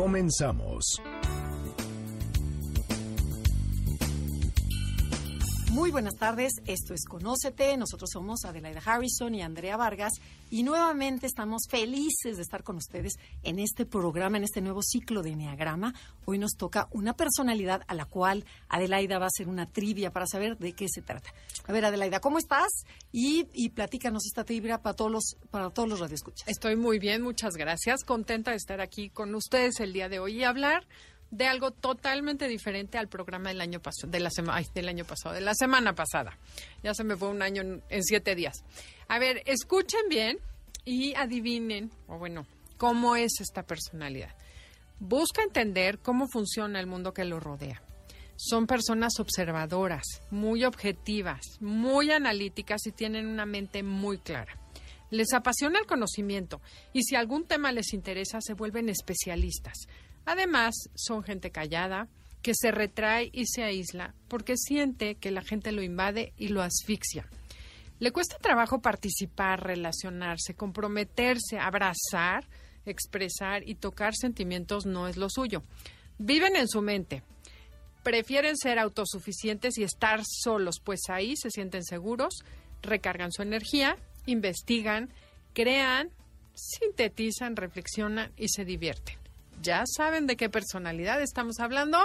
Comenzamos. Muy buenas tardes, esto es Conócete, nosotros somos Adelaida Harrison y Andrea Vargas y nuevamente estamos felices de estar con ustedes en este programa, en este nuevo ciclo de Enneagrama. Hoy nos toca una personalidad a la cual Adelaida va a hacer una trivia para saber de qué se trata. A ver, Adelaida, ¿cómo estás? Y, y platícanos esta trivia para todos los, para todos los radioescuchas. Estoy muy bien, muchas gracias. Contenta de estar aquí con ustedes el día de hoy y hablar de algo totalmente diferente al programa del año pasado, de la semana, del año pasado, de la semana pasada. Ya se me fue un año en, en, siete días. A ver, escuchen bien y adivinen, o bueno, cómo es esta personalidad. Busca entender cómo funciona el mundo que lo rodea. Son personas observadoras, muy objetivas, muy analíticas y tienen una mente muy clara. Les apasiona el conocimiento y si algún tema les interesa se vuelven especialistas. Además, son gente callada, que se retrae y se aísla porque siente que la gente lo invade y lo asfixia. Le cuesta trabajo participar, relacionarse, comprometerse, abrazar, expresar y tocar sentimientos no es lo suyo. Viven en su mente. Prefieren ser autosuficientes y estar solos, pues ahí se sienten seguros, recargan su energía, investigan, crean, sintetizan, reflexionan y se divierten. ¿Ya saben de qué personalidad estamos hablando?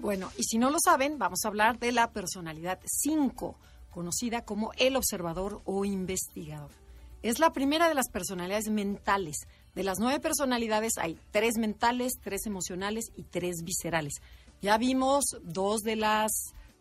Bueno, y si no lo saben, vamos a hablar de la personalidad 5, conocida como el observador o investigador. Es la primera de las personalidades mentales. De las nueve personalidades hay tres mentales, tres emocionales y tres viscerales. Ya vimos dos de las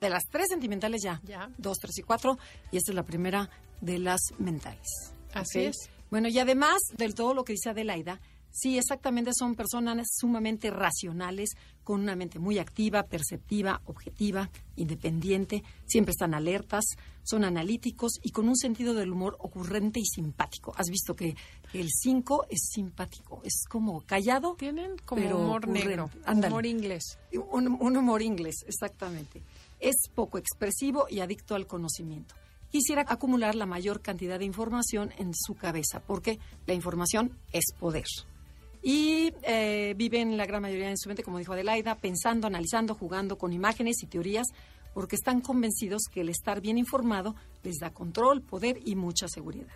de las tres sentimentales ya, ya. dos, tres y cuatro, y esta es la primera de las mentales. Así ¿Okay? es. Bueno, y además de todo lo que dice Adelaida, Sí, exactamente, son personas sumamente racionales, con una mente muy activa, perceptiva, objetiva, independiente, siempre están alertas, son analíticos y con un sentido del humor ocurrente y simpático. Has visto que el 5 es simpático, es como callado. Tienen como pero humor ocurrente. negro, Ándale. humor inglés. Un, un humor inglés, exactamente. Es poco expresivo y adicto al conocimiento quisiera acumular la mayor cantidad de información en su cabeza, porque la información es poder y eh, viven la gran mayoría en su mente, como dijo Adelaida, pensando, analizando, jugando con imágenes y teorías, porque están convencidos que el estar bien informado les da control, poder y mucha seguridad.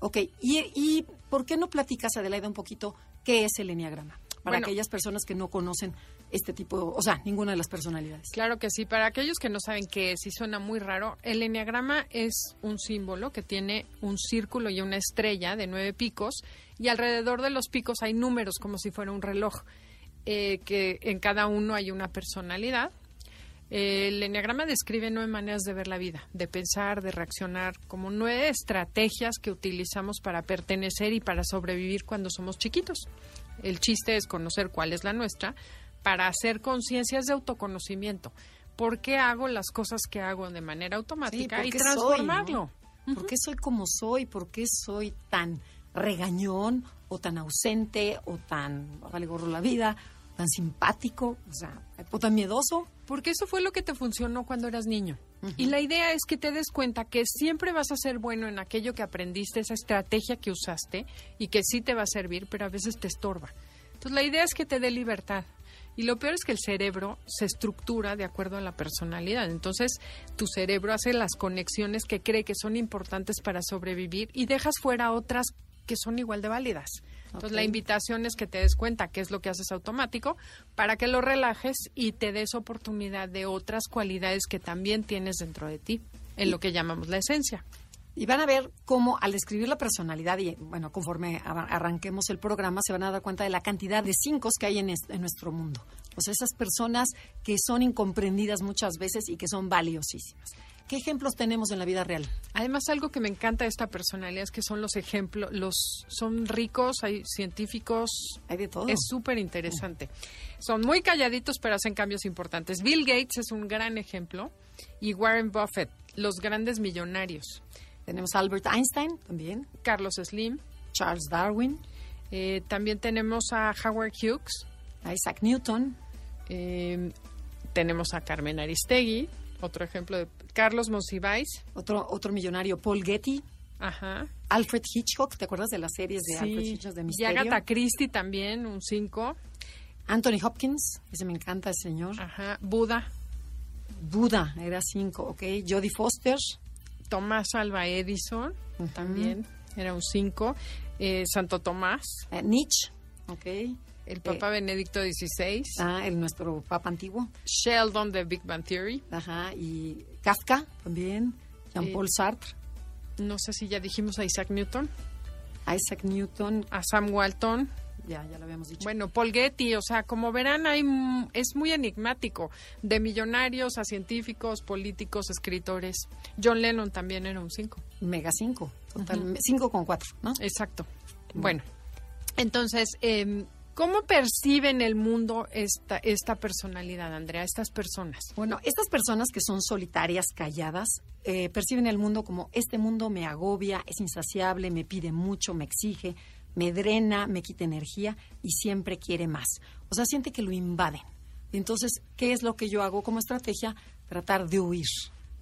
Ok, ¿y, y por qué no platicas, Adelaida, un poquito qué es el enneagrama? Para Bueno. aquellas personas que no conocen este tipo, o sea, ninguna de las personalidades. Claro que sí. Para aquellos que no saben qué es y suena muy raro, el enneagrama es un símbolo que tiene un círculo y una estrella de nueve picos y alrededor de los picos hay números como si fuera un reloj, eh, que en cada uno hay una personalidad. El enneagrama describe nueve maneras de ver la vida, de pensar, de reaccionar, como nueve estrategias que utilizamos para pertenecer y para sobrevivir cuando somos chiquitos. El chiste es conocer cuál es la nuestra para hacer conciencias de autoconocimiento. ¿Por qué hago las cosas que hago de manera automática ¿por y transformarlo? soy, ¿no? ¿Por qué soy como soy? ¿Por qué soy tan regañón o tan ausente o tan vale gorro la vida, tan simpático, o sea, o tan miedoso? Porque eso fue lo que te funcionó cuando eras niño. Y la idea es que te des cuenta que siempre vas a ser bueno en aquello que aprendiste, esa estrategia que usaste y que sí te va a servir, pero a veces te estorba. Entonces la idea es que te dé libertad. Y lo peor es que el cerebro se estructura de acuerdo a la personalidad. Entonces, tu cerebro hace las conexiones que cree que son importantes para sobrevivir y dejas fuera otras que son igual de válidas. Entonces, la invitación es que te des cuenta qué es lo que haces automático para que lo relajes y te des oportunidad de otras cualidades que también tienes dentro de ti, en lo que llamamos la esencia. Y van a ver cómo al describir la personalidad, y bueno, conforme arranquemos el programa, se van a dar cuenta de la cantidad de cinco que hay en, en nuestro mundo. O sea, esas personas que son incomprendidas muchas veces y que son valiosísimas. ¿Qué ejemplos tenemos en la vida real? Además, algo que me encanta de esta personalidad es que son los ejemplos, los son ricos, hay científicos, hay de todo. Es súper interesante. Son muy calladitos, pero hacen cambios importantes. Bill Gates es un gran ejemplo y Warren Buffett, los grandes millonarios. Tenemos Albert Einstein también. Carlos Slim. Charles Darwin. Eh, también tenemos a Howard Hughes. A Isaac Newton. Eh, tenemos a Carmen Aristegui, otro ejemplo de Carlos Monsiváis. Otro, otro millonario, Paul Getty. Ajá. Alfred Hitchcock, ¿te acuerdas de las series de Alfred Hitchcock de Misterio? Y Agatha Christie también, un 5. Anthony Hopkins, ese me encanta, el señor. Ajá. Buda. Buda, era 5, ok. Jodie Foster. Tomás Alba Edison, también, era un 5. Eh, Santo Tomás. Eh, Nietzsche, ok. El Papa Benedicto XVI. Ah, el nuestro Papa antiguo. Sheldon de Big Bang Theory. Ajá, y Kafka también. Jean-Paul Sartre. No sé si ya dijimos a Isaac Newton. A Isaac Newton. A Sam Walton. Ya, ya lo habíamos dicho. Bueno, Paul Getty, o sea, como verán, hay, es muy enigmático. De millonarios a científicos, políticos, escritores. John Lennon también era un 5. Mega 5. Total. 5 con 4, ¿no? Exacto. Bueno, entonces, eh, ¿Cómo perciben el mundo esta, esta personalidad, Andrea, estas personas? Bueno, estas personas que son solitarias, calladas, eh, perciben el mundo como este mundo me agobia, es insaciable, me pide mucho, me exige, me drena, me quita energía y siempre quiere más. O sea, siente que lo invaden. Entonces, ¿qué es lo que yo hago como estrategia? Tratar de huir.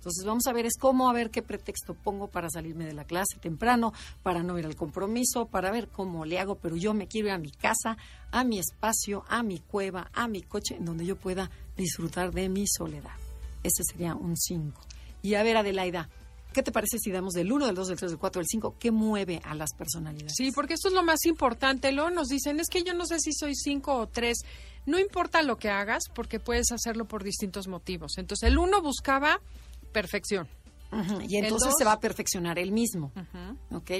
Entonces vamos a ver es cómo a ver qué pretexto pongo para salirme de la clase temprano, para no ir al compromiso, para ver cómo le hago, pero yo me quiero ir a mi casa, a mi espacio, a mi cueva, a mi coche, en donde yo pueda disfrutar de mi soledad. Ese sería un 5. Y a ver, Adelaida, ¿Qué te parece si damos del 1, del 2, del 3, del 4, del 5? ¿Qué mueve a las personalidades? Sí, porque esto es lo más importante. Luego nos dicen, es que yo no sé si soy 5 o 3. No importa lo que hagas, porque puedes hacerlo por distintos motivos. Entonces, el 1 buscaba perfección. Y entonces se va a perfeccionar él mismo. ¿Ok?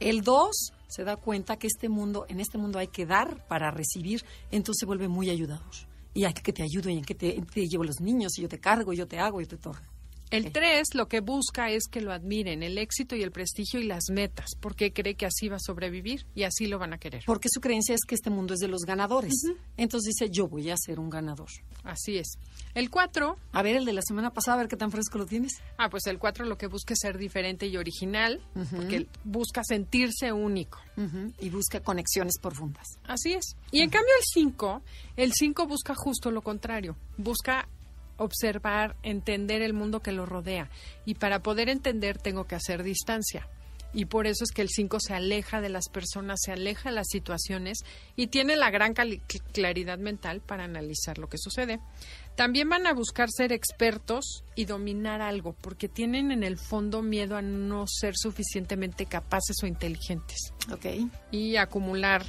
El 2 se da cuenta que este mundo, en este mundo hay que dar para recibir, entonces se vuelve muy ayudador. Y hay que te ayudo y en que te, te llevo los niños y yo te cargo, y yo te hago, y yo te torno. El 3 lo que busca es que lo admiren, el éxito y el prestigio y las metas, porque cree que así va a sobrevivir y así lo van a querer. Porque su creencia es que este mundo es de los ganadores. Entonces dice, yo voy a ser un ganador. Así es. El 4... A ver, el de la semana pasada, a ver qué tan fresco lo tienes. Ah, pues el 4 lo que busca es ser diferente y original, porque busca sentirse único. Y busca conexiones profundas. Así es. Y en cambio el 5, el 5 busca justo lo contrario. Busca observar, entender el mundo que lo rodea. Y para poder entender tengo que hacer distancia. Y por eso es que el 5 se aleja de las personas, se aleja de las situaciones y tiene la gran claridad mental para analizar lo que sucede. También van a buscar ser expertos y dominar algo, porque tienen en el fondo miedo a no ser suficientemente capaces o inteligentes. Ok. Y acumular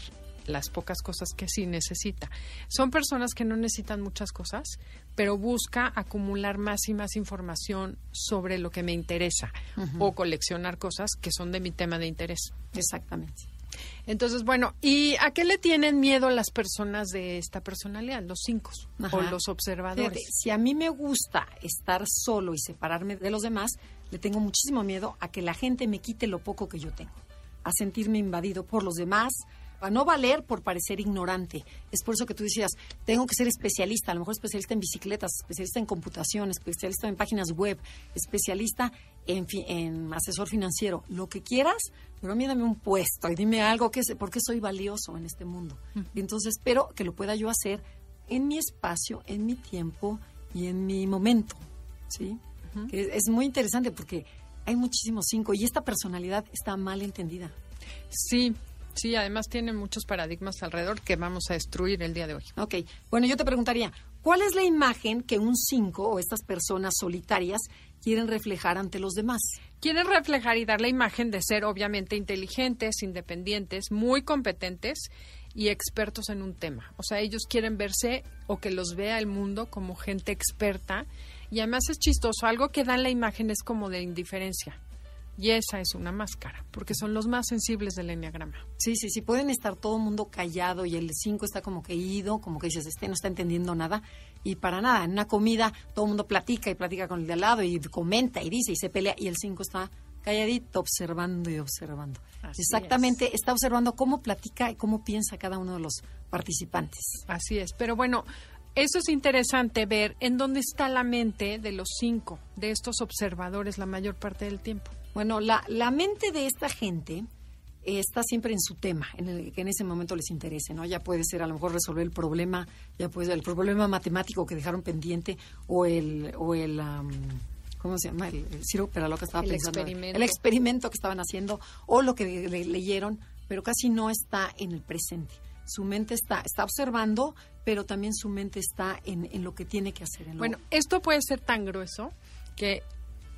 las pocas cosas que sí necesita. Son personas que no necesitan muchas cosas, pero busca acumular más y más información sobre lo que me interesa o coleccionar cosas que son de mi tema de interés. Exactamente. Entonces, bueno, ¿y a qué le tienen miedo las personas de esta personalidad, los cinco o los observadores? si a mí me gusta estar solo y separarme de los demás, le tengo muchísimo miedo a que la gente me quite lo poco que yo tengo, a sentirme invadido por los demás, no valer por parecer ignorante. Es por eso que tú decías, tengo que ser especialista, a lo mejor especialista en bicicletas, especialista en computación, especialista en páginas web, especialista en, en asesor financiero, lo que quieras, pero a mí dame un puesto y dime algo, que ¿por qué soy valioso en este mundo? Y entonces espero que lo pueda yo hacer en mi espacio, en mi tiempo y en mi momento, ¿sí? que es muy interesante porque hay muchísimos cinco y esta personalidad está mal entendida. Sí, Sí, además tiene muchos paradigmas alrededor que vamos a destruir el día de hoy. Ok, bueno, yo te preguntaría, ¿cuál es la imagen que un 5 o estas personas solitarias quieren reflejar ante los demás? Quieren reflejar y dar la imagen de ser obviamente inteligentes, independientes, muy competentes y expertos en un tema. O sea, ellos quieren verse o que los vea el mundo como gente experta y además es chistoso, algo que dan la imagen es como de indiferencia Y esa es una máscara, porque son los más sensibles del enneagrama. Sí, sí, sí, pueden estar todo el mundo callado y el 5 está como que ido, como que dices, este no está entendiendo nada. Y para nada, en una comida todo el mundo platica y platica con el de al lado y comenta y dice y se pelea y el 5 está calladito, observando y observando. Así Exactamente, está observando cómo platica y cómo piensa cada uno de los participantes. Así es, pero bueno, eso es interesante ver en dónde está la mente de los cinco, de estos observadores la mayor parte del tiempo. Bueno, la, la mente de esta gente eh, está siempre en su tema, en el que en ese momento les interese, ¿no? Ya puede ser a lo mejor resolver el problema, ya puede ser el problema matemático que dejaron pendiente o el, o el am, ¿cómo se llama? El, el Ciro Peraló que estaba El pensando. experimento. El experimento que estaban haciendo o lo que le- le- leyeron, pero casi no está en el presente. Su mente está, está observando, pero también su mente está en, en lo que tiene que hacer. En lo- Bueno, esto puede ser tan grueso que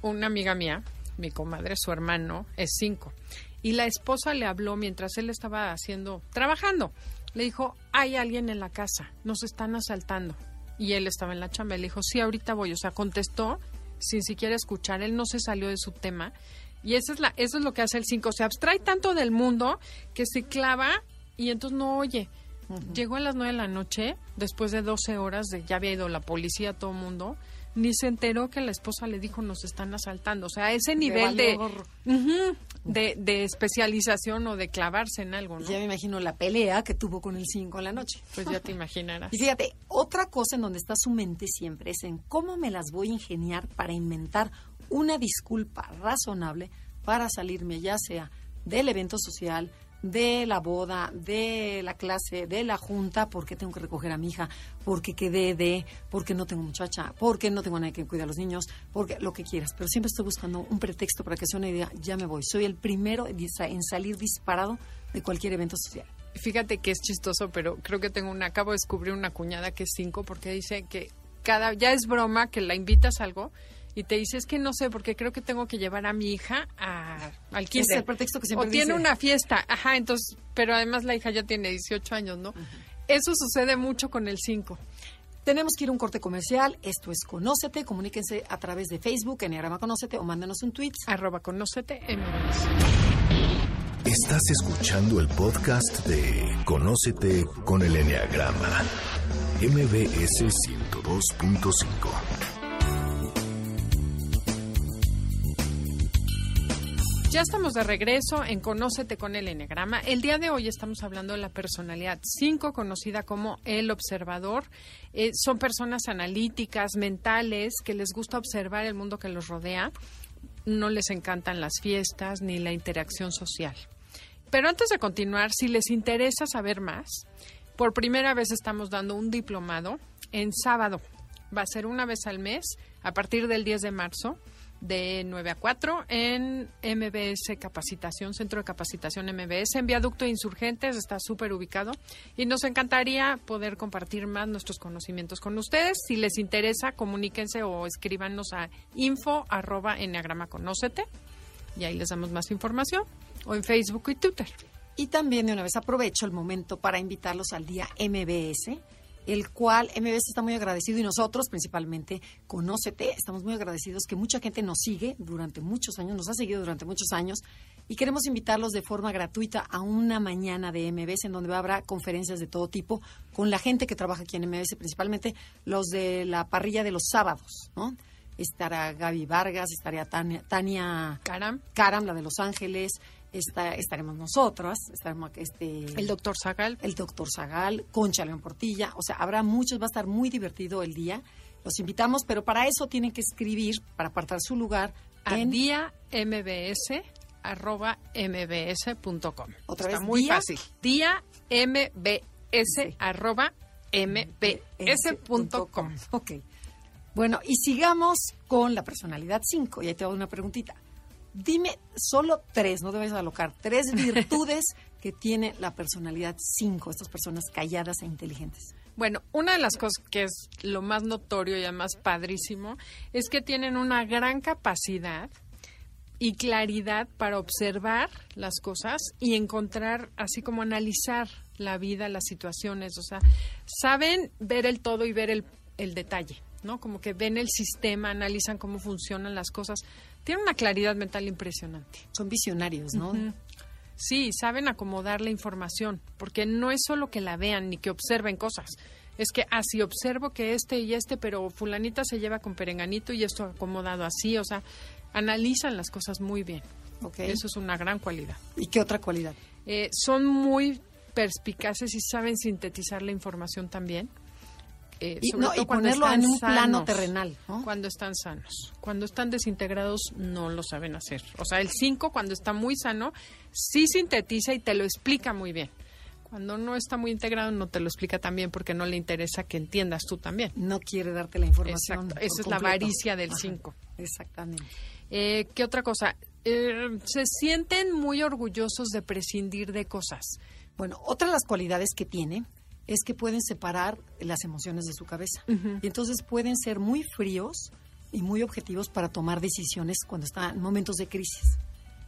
una amiga mía, mi comadre, su hermano, es cinco. Y la esposa le habló mientras él estaba haciendo, trabajando. Le dijo, hay alguien en la casa, nos están asaltando. Y él estaba en la chamba. Le dijo, sí, ahorita voy. O sea, contestó sin siquiera escuchar. Él no se salió de su tema. Y eso es, la, eso es lo que hace el 5. Se abstrae tanto del mundo que se clava y entonces no oye. Llegó a las 9 de la noche, después de 12 horas, de, ya había ido la policía, todo el mundo, ni se enteró que la esposa le dijo nos están asaltando. O sea, ese nivel de, de especialización o de clavarse en algo, ¿no? Ya me imagino la pelea que tuvo con el 5 en la noche. Pues ya te imaginarás. Y fíjate, otra cosa en donde está su mente siempre es en cómo me las voy a ingeniar para inventar una disculpa razonable para salirme ya sea del evento social, de la boda, de la clase, de la junta, porque tengo que recoger a mi hija, porque quedé de, porque no tengo muchacha, porque no tengo nadie que cuide a los niños, porque lo que quieras. Pero siempre estoy buscando un pretexto para que sea una idea, ya me voy. Soy el primero en salir disparado de cualquier evento social. Fíjate que es chistoso, pero creo que tengo una, acabo de descubrir una cuñada que es cinco porque dice que cada, ya es broma que la invitas a algo y te dice es que no sé porque creo que tengo que llevar a mi hija a, al kinder. el pretexto que siempre O tiene dice. una fiesta, ajá, entonces, pero además la hija ya tiene 18 años, ¿no? Eso sucede mucho con el 5. Tenemos que ir a un corte comercial. Esto es Conócete. Comuníquense a través de Facebook, Enneagrama Conócete, o mándenos un tweet. Arroba conócete MBS. Estás escuchando el podcast de Conócete con el Enneagrama. MBS 102.5. Ya estamos de regreso en Conócete con el Enneagrama. El día de hoy estamos hablando de la personalidad 5, conocida como el observador. Eh, son personas analíticas, mentales, que les gusta observar el mundo que los rodea. No les encantan las fiestas ni la interacción social. Pero antes de continuar, si les interesa saber más, por primera vez estamos dando un diplomado en sábado. Va a ser una vez al mes, a partir del 10 de marzo, de 9 a 4, en MBS Capacitación, Centro de Capacitación MBS, en Viaducto Insurgentes, está súper ubicado. Y nos encantaría poder compartir más nuestros conocimientos con ustedes. Si les interesa, comuníquense o escríbanos a info arroba conócete y ahí les damos más información o en Facebook y Twitter. Y también de una vez aprovecho el momento para invitarlos al día MBS, el cual MBS está muy agradecido y nosotros principalmente, Conócete, estamos muy agradecidos que mucha gente nos sigue durante muchos años, nos ha seguido durante muchos años y queremos invitarlos de forma gratuita a una mañana de MBS en donde habrá conferencias de todo tipo con la gente que trabaja aquí en MBS, principalmente los de la parrilla de los sábados, ¿no? Estará Gaby Vargas, estaría Tania, Tania Caram, Karam, la de Los Ángeles, está, estaremos nosotras, estaremos este el doctor Zagal. el doctor Zagal, Concha León Portilla, o sea, habrá muchos, va a estar muy divertido el día. Los invitamos, pero para eso tienen que escribir, para apartar su lugar, a en día mbs arroba mbs.com. Otra Está vez, muy día- fácil. Día mbs Sí. arroba mbs.com. Ok. Bueno, y sigamos con la personalidad 5. Y ahí te hago una preguntita. Dime solo tres, no debes alocar, tres virtudes que tiene la personalidad 5, estas personas calladas e inteligentes. Bueno, una de las cosas que es lo más notorio y además padrísimo es que tienen una gran capacidad y claridad para observar las cosas y encontrar, así como analizar la vida, las situaciones. O sea, saben ver el todo y ver el, el detalle. ¿No? Como que ven el sistema, analizan cómo funcionan las cosas. Tienen una claridad mental impresionante. Son visionarios, ¿no? Sí, saben acomodar la información, porque no es solo que la vean ni que observen cosas. Es que así observo que este y este, pero fulanita se lleva con perenganito y esto acomodado así, o sea, analizan las cosas muy bien. Okay. Eso es una gran cualidad. ¿Y qué otra cualidad? Eh, son muy perspicaces y saben sintetizar la información también. Eh, y, no, y ponerlo en un plano terrenal. ¿no? Cuando están sanos. Cuando están desintegrados no lo saben hacer. O sea, el 5 cuando está muy sano sí sintetiza y te lo explica muy bien. Cuando no está muy integrado no te lo explica también porque no le interesa que entiendas tú también. No quiere darte la información. Exacto. Esa es la avaricia del 5. Exactamente. Eh, ¿Qué otra cosa? Eh, se sienten muy orgullosos de prescindir de cosas. Bueno, otra de las cualidades que tiene es que pueden separar las emociones de su cabeza. Y entonces pueden ser muy fríos y muy objetivos para tomar decisiones cuando están en momentos de crisis.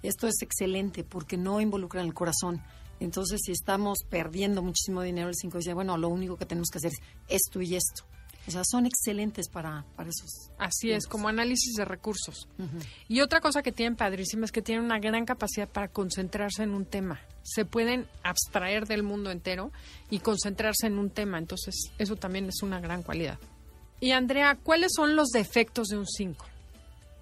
Esto es excelente porque no involucran el corazón. Entonces, si estamos perdiendo muchísimo dinero, el 5 dice, bueno, lo único que tenemos que hacer es esto y esto. O sea, son excelentes para, para esos. Así es, como análisis de recursos. Y otra cosa que tienen padrísima es que tienen una gran capacidad para concentrarse en un tema. Se pueden abstraer del mundo entero y concentrarse en un tema. Entonces, eso también es una gran cualidad. Y Andrea, ¿cuáles son los defectos de un 5?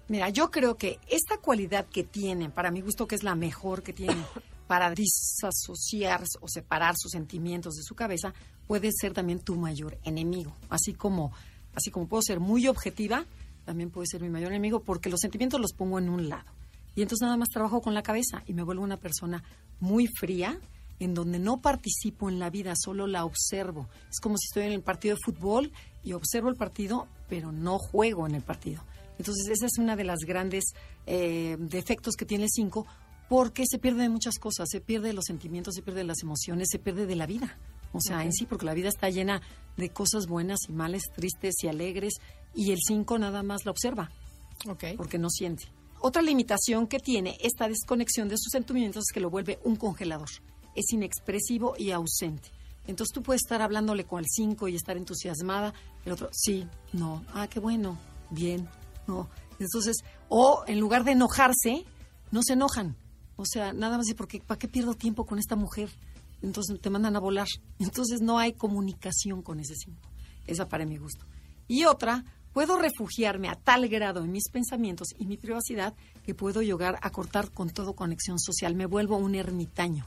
Mira, yo creo que esta cualidad que tienen, para mi gusto que es la mejor que tienen para disasociar o separar sus sentimientos de su cabeza, puede ser también tu mayor enemigo. Así como, así como puedo ser muy objetiva, también puede ser mi mayor enemigo porque los sentimientos los pongo en un lado. Y entonces nada más trabajo con la cabeza y me vuelvo una persona muy fría, en donde no participo en la vida, solo la observo. Es como si estoy en el partido de fútbol y observo el partido, pero no juego en el partido. Entonces, esa es una de las grandes eh, defectos que tiene el 5, porque se pierde de muchas cosas, se pierde de los sentimientos, se pierde de las emociones, se pierde de la vida. O sea, en sí, porque la vida está llena de cosas buenas y males, tristes y alegres, y el 5 nada más la observa, okay. porque no siente. Otra limitación que tiene esta desconexión de sus sentimientos es que lo vuelve un congelador. Es inexpresivo y ausente. Entonces tú puedes estar hablándole con el 5 y estar entusiasmada, el otro, sí, no, ah, qué bueno, bien, no. Entonces, o en lugar de enojarse, no se enojan. O sea, nada más, porque ¿para qué pierdo tiempo con esta mujer? entonces te mandan a volar. Entonces no hay comunicación con ese símbolo. Esa para mi gusto. Y otra, puedo refugiarme a tal grado en mis pensamientos y mi privacidad que puedo llegar a cortar con todo conexión social. Me vuelvo un ermitaño.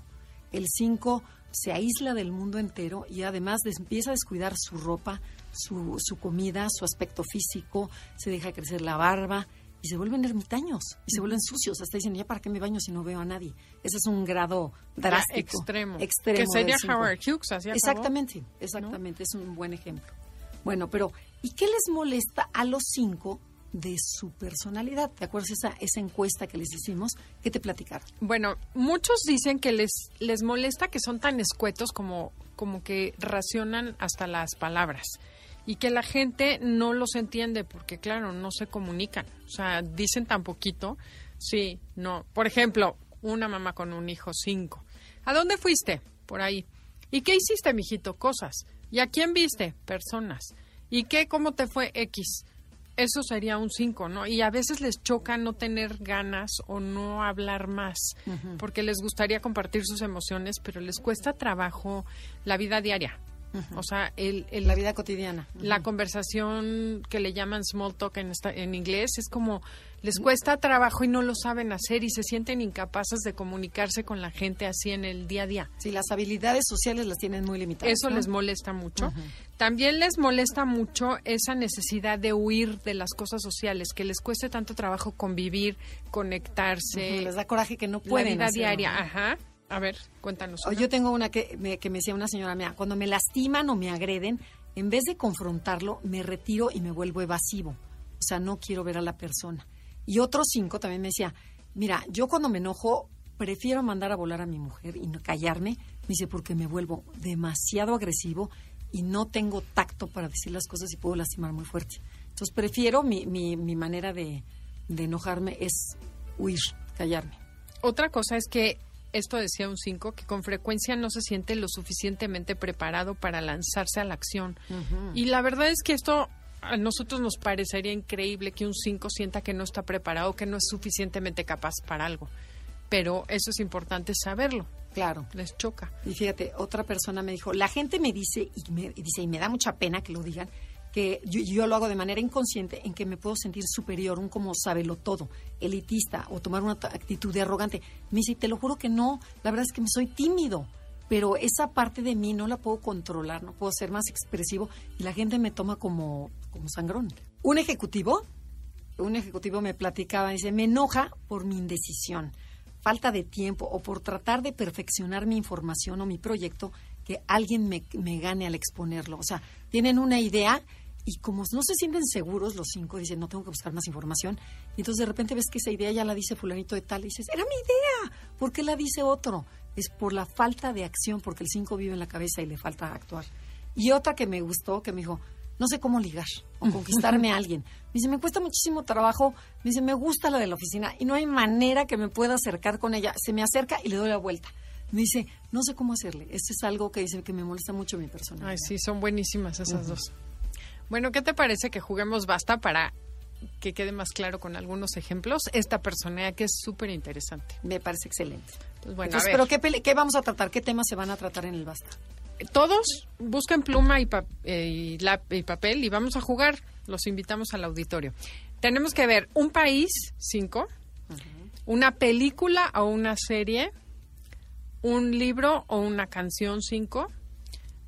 El 5 se aísla del mundo entero y además empieza a descuidar su ropa, su, su comida, su aspecto físico, se deja crecer la barba y se vuelven ermitaños y se vuelven sucios. Hasta dicen, ¿ya para qué me baño si no veo a nadie? Ese es un grado drástico. extremo. extremo. Que sería Howard Hughes, Exactamente, exactamente. Es un buen ejemplo. Bueno, pero ¿y qué les molesta a los cinco de su personalidad? ¿Te acuerdas esa, esa encuesta que les hicimos? ¿Qué te platicaron? Bueno, muchos dicen que les, les molesta que son tan escuetos como, como que racionan hasta las palabras y que la gente no los entiende porque, claro, no se comunican. O sea, dicen tan poquito. Sí, no. Por ejemplo, una mamá con un hijo, cinco. ¿A dónde fuiste? Por ahí. ¿Y qué hiciste, mijito? Cosas. ¿Y a quién viste? Personas. ¿Y qué? ¿Cómo te fue X? Eso sería un cinco, ¿no? Y a veces les choca no tener ganas o no hablar más, porque les gustaría compartir sus emociones, pero les cuesta trabajo la vida diaria. O sea, el, la vida cotidiana. La conversación que le llaman small talk en, en inglés es como les cuesta trabajo y no lo saben hacer y se sienten incapaces de comunicarse con la gente así en el día a día. Sí, las habilidades sociales las tienen muy limitadas. Eso les molesta mucho. También les molesta mucho esa necesidad de huir de las cosas sociales, que les cueste tanto trabajo convivir, conectarse. Les da coraje que no pueden. La vida diaria, ajá. A ver, cuéntanos. Yo tengo una que me, que me decía una señora mía, cuando me lastiman o me agreden, en vez de confrontarlo, me retiro y me vuelvo evasivo. O sea, no quiero ver a la persona. Y otro cinco también me decía, mira, yo cuando me enojo, prefiero mandar a volar a mi mujer y no callarme. Me dice, porque me vuelvo demasiado agresivo y no tengo tacto para decir las cosas y puedo lastimar muy fuerte. Entonces, prefiero, mi, mi, mi manera de, de enojarme es huir, callarme. Otra cosa es que esto decía un 5, que con frecuencia no se siente lo suficientemente preparado para lanzarse a la acción. Y la verdad es que esto a nosotros nos parecería increíble que un 5 sienta que no está preparado, que no es suficientemente capaz para algo. Pero eso es importante saberlo. Claro. Les choca. Y fíjate, otra persona me dijo, la gente me dice, y me, y dice, y me da mucha pena que lo digan, que yo, yo lo hago de manera inconsciente en que me puedo sentir superior, un como sábelo todo, elitista o tomar una actitud de arrogante. Me dice, te lo juro que no, la verdad es que me soy tímido, pero esa parte de mí no la puedo controlar, no puedo ser más expresivo y la gente me toma como, como sangrón. Un ejecutivo, un ejecutivo me platicaba, dice, me enoja por mi indecisión, falta de tiempo o por tratar de perfeccionar mi información o mi proyecto que alguien me, me gane al exponerlo. O sea, tienen una idea y como no se sienten seguros los cinco, dicen, no tengo que buscar más información. Y entonces de repente ves que esa idea ya la dice fulanito de tal y dices, era mi idea, ¿por qué la dice otro? Es por la falta de acción, porque el cinco vive en la cabeza y le falta actuar. Y otra que me gustó, que me dijo, no sé cómo ligar o conquistarme a alguien. Me dice, me cuesta muchísimo trabajo. Me dice, me gusta la de la oficina y no hay manera que me pueda acercar con ella. Se me acerca y le doy la vuelta. Me dice, no sé cómo hacerle. Este es algo que dice que me molesta mucho mi persona. Ay, sí, son buenísimas esas dos. Bueno, ¿qué te parece que juguemos basta para que quede más claro con algunos ejemplos esta personalidad que es súper interesante? Me parece excelente. Bueno, Entonces, ¿pero qué, qué vamos a tratar? ¿Qué temas se van a tratar en el Basta? todos busquen pluma y, pa- eh, y lap- y papel y vamos a jugar. Los invitamos al auditorio. Tenemos que ver un país, cinco, una película o una serie, un libro o una canción, cinco,